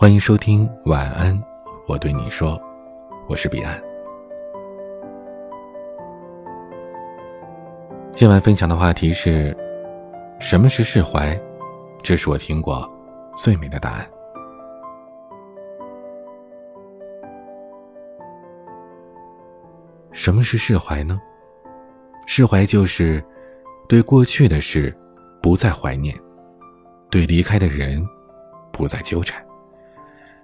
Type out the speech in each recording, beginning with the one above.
欢迎收听晚安，我对你说，我是彼岸。今晚分享的话题是：什么是释怀？这是我听过最美的答案。什么是释怀呢？释怀就是对过去的事不再怀念，对离开的人不再纠缠，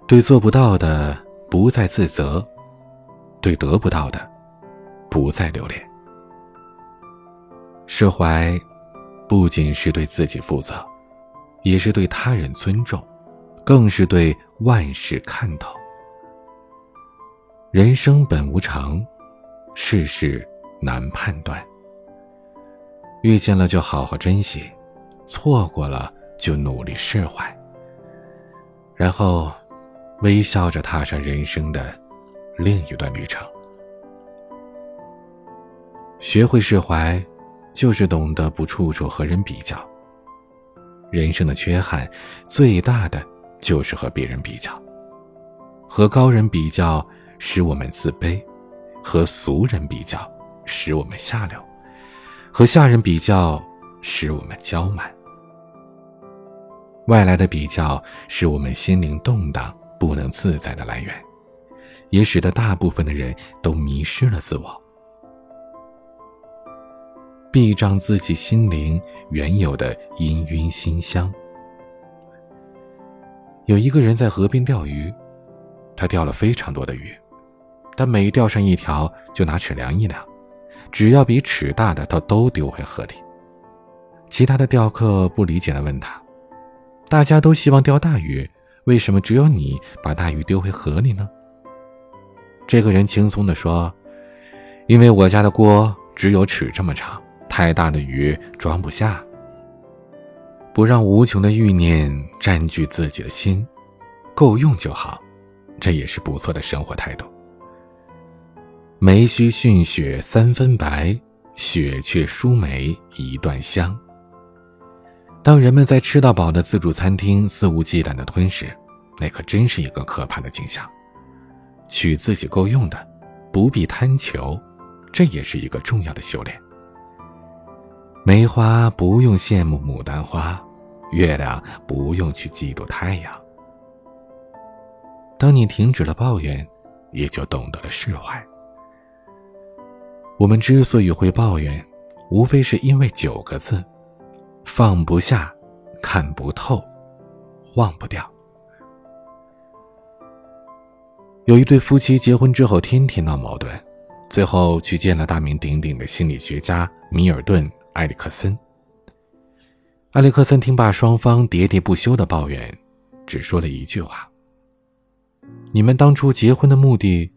对做不到的不再自责，对得不到的不再留恋。释怀不仅是对自己负责，也是对他人尊重，更是对万事看透。人生本无常。世事难判断，遇见了就好好珍惜，错过了就努力释怀，然后微笑着踏上人生的另一段旅程。学会释怀，就是懂得不处处和人比较。人生的缺憾，最大的就是和别人比较，和高人比较，使我们自卑。和俗人比较，使我们下流；和下人比较，使我们骄慢。外来的比较使我们心灵动荡、不能自在的来源，也使得大部分的人都迷失了自我，避障自己心灵原有的氤氲馨香。有一个人在河边钓鱼，他钓了非常多的鱼。但每钓上一条，就拿尺量一量，只要比尺大的，他都丢回河里。其他的钓客不理解的问他：“大家都希望钓大鱼，为什么只有你把大鱼丢回河里呢？”这个人轻松地说：“因为我家的锅只有尺这么长，太大的鱼装不下。不让无穷的欲念占据自己的心，够用就好，这也是不错的生活态度。”梅须逊雪三分白，雪却输梅一段香。当人们在吃到饱的自助餐厅肆无忌惮的吞食，那可真是一个可怕的景象。取自己够用的，不必贪求，这也是一个重要的修炼。梅花不用羡慕牡丹花，月亮不用去嫉妒太阳。当你停止了抱怨，也就懂得了释怀。我们之所以会抱怨，无非是因为九个字：放不下、看不透、忘不掉。有一对夫妻结婚之后天天闹矛盾，最后去见了大名鼎鼎的心理学家米尔顿·埃里克森。埃里克森听罢双方喋喋不休的抱怨，只说了一句话：“你们当初结婚的目的。”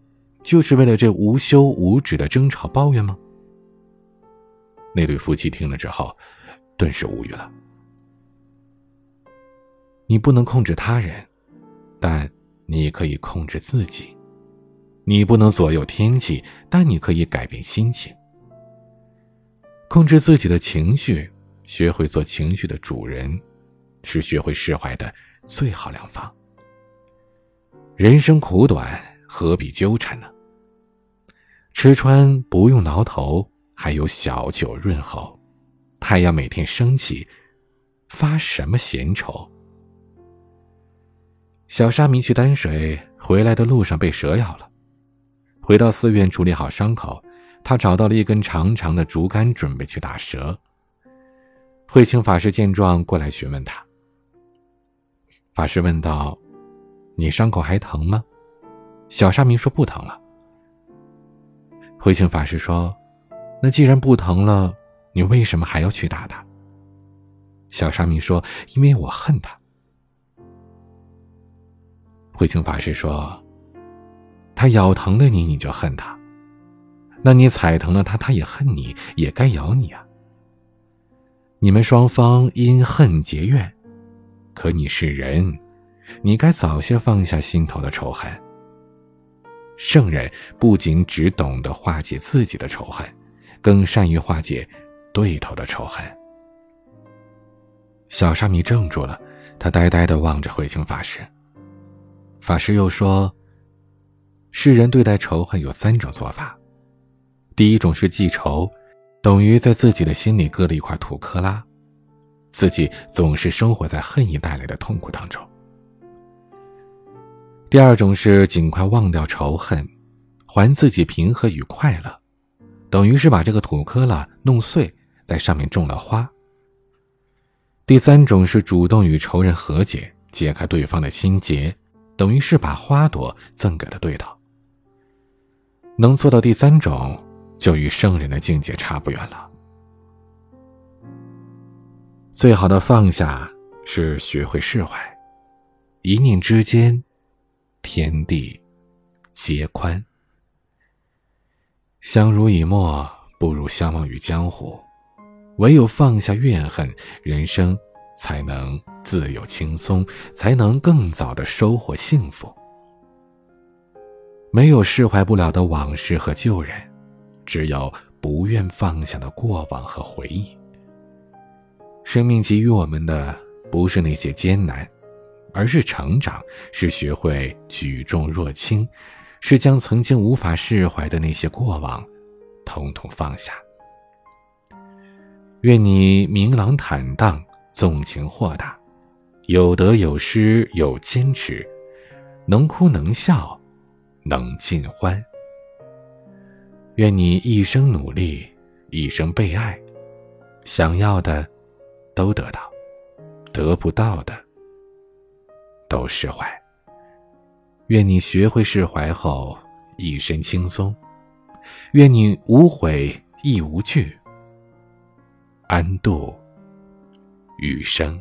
就是为了这无休无止的争吵抱怨吗？那对夫妻听了之后，顿时无语了。你不能控制他人，但你可以控制自己；你不能左右天气，但你可以改变心情。控制自己的情绪，学会做情绪的主人，是学会释怀的最好良方。人生苦短，何必纠缠呢？吃穿不用挠头，还有小酒润喉。太阳每天升起，发什么闲愁？小沙弥去担水，回来的路上被蛇咬了。回到寺院处理好伤口，他找到了一根长长的竹竿，准备去打蛇。慧清法师见状，过来询问他。法师问道：“你伤口还疼吗？”小沙弥说：“不疼了。”慧清法师说：“那既然不疼了，你为什么还要去打他？”小沙弥说：“因为我恨他。”慧清法师说：“他咬疼了你，你就恨他；那你踩疼了他，他也恨你，也该咬你啊。你们双方因恨结怨，可你是人，你该早些放下心头的仇恨。”圣人不仅只懂得化解自己的仇恨，更善于化解对头的仇恨。小沙弥怔住了，他呆呆的望着慧清法师。法师又说，世人对待仇恨有三种做法：第一种是记仇，等于在自己的心里割了一块土坷垃，自己总是生活在恨意带来的痛苦当中；第二种是尽快忘掉仇恨，还自己平和与快乐，等于是把这个土坷垃弄碎，在上面种了花。第三种是主动与仇人和解，解开对方的心结，等于是把花朵赠给了对头。能做到第三种，就与圣人的境界差不远了。最好的放下是学会释怀，一念之间，天地皆宽。相濡以沫，不如相忘于江湖。唯有放下怨恨，人生才能自由轻松，才能更早的收获幸福。没有释怀不了的往事和旧人，只有不愿放下的过往和回忆。生命给予我们的不是那些艰难，而是成长，是学会举重若轻，是将曾经无法释怀的那些过往，统统放下。愿你明朗坦荡，纵情豁达，有得有失有坚持，能哭能笑，能尽欢。愿你一生努力，一生被爱，想要的都得到，得不到的都释怀。愿你学会释怀后一身轻松，愿你无悔亦无惧。安度余生。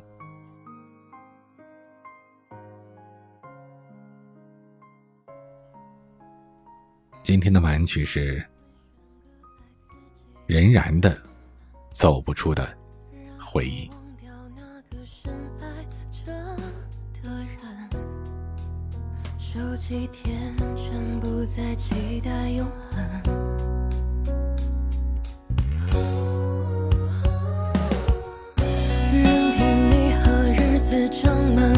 今天的晚曲是任然的《走不出的回忆》。手几天全不再期待永恒。长了。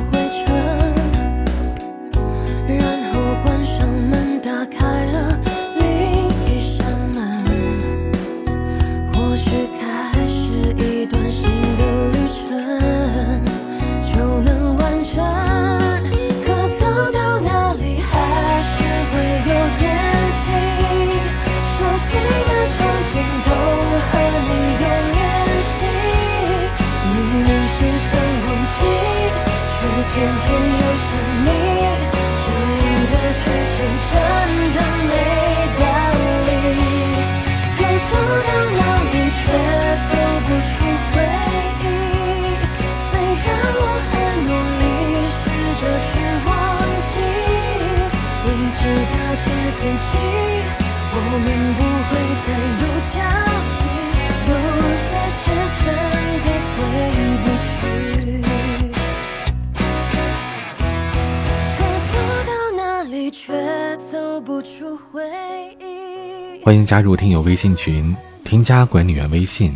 欢迎加入听友微信群，添加管理员微信，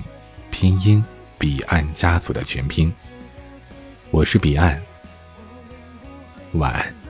拼音彼岸家族的全拼。我是彼岸，晚安。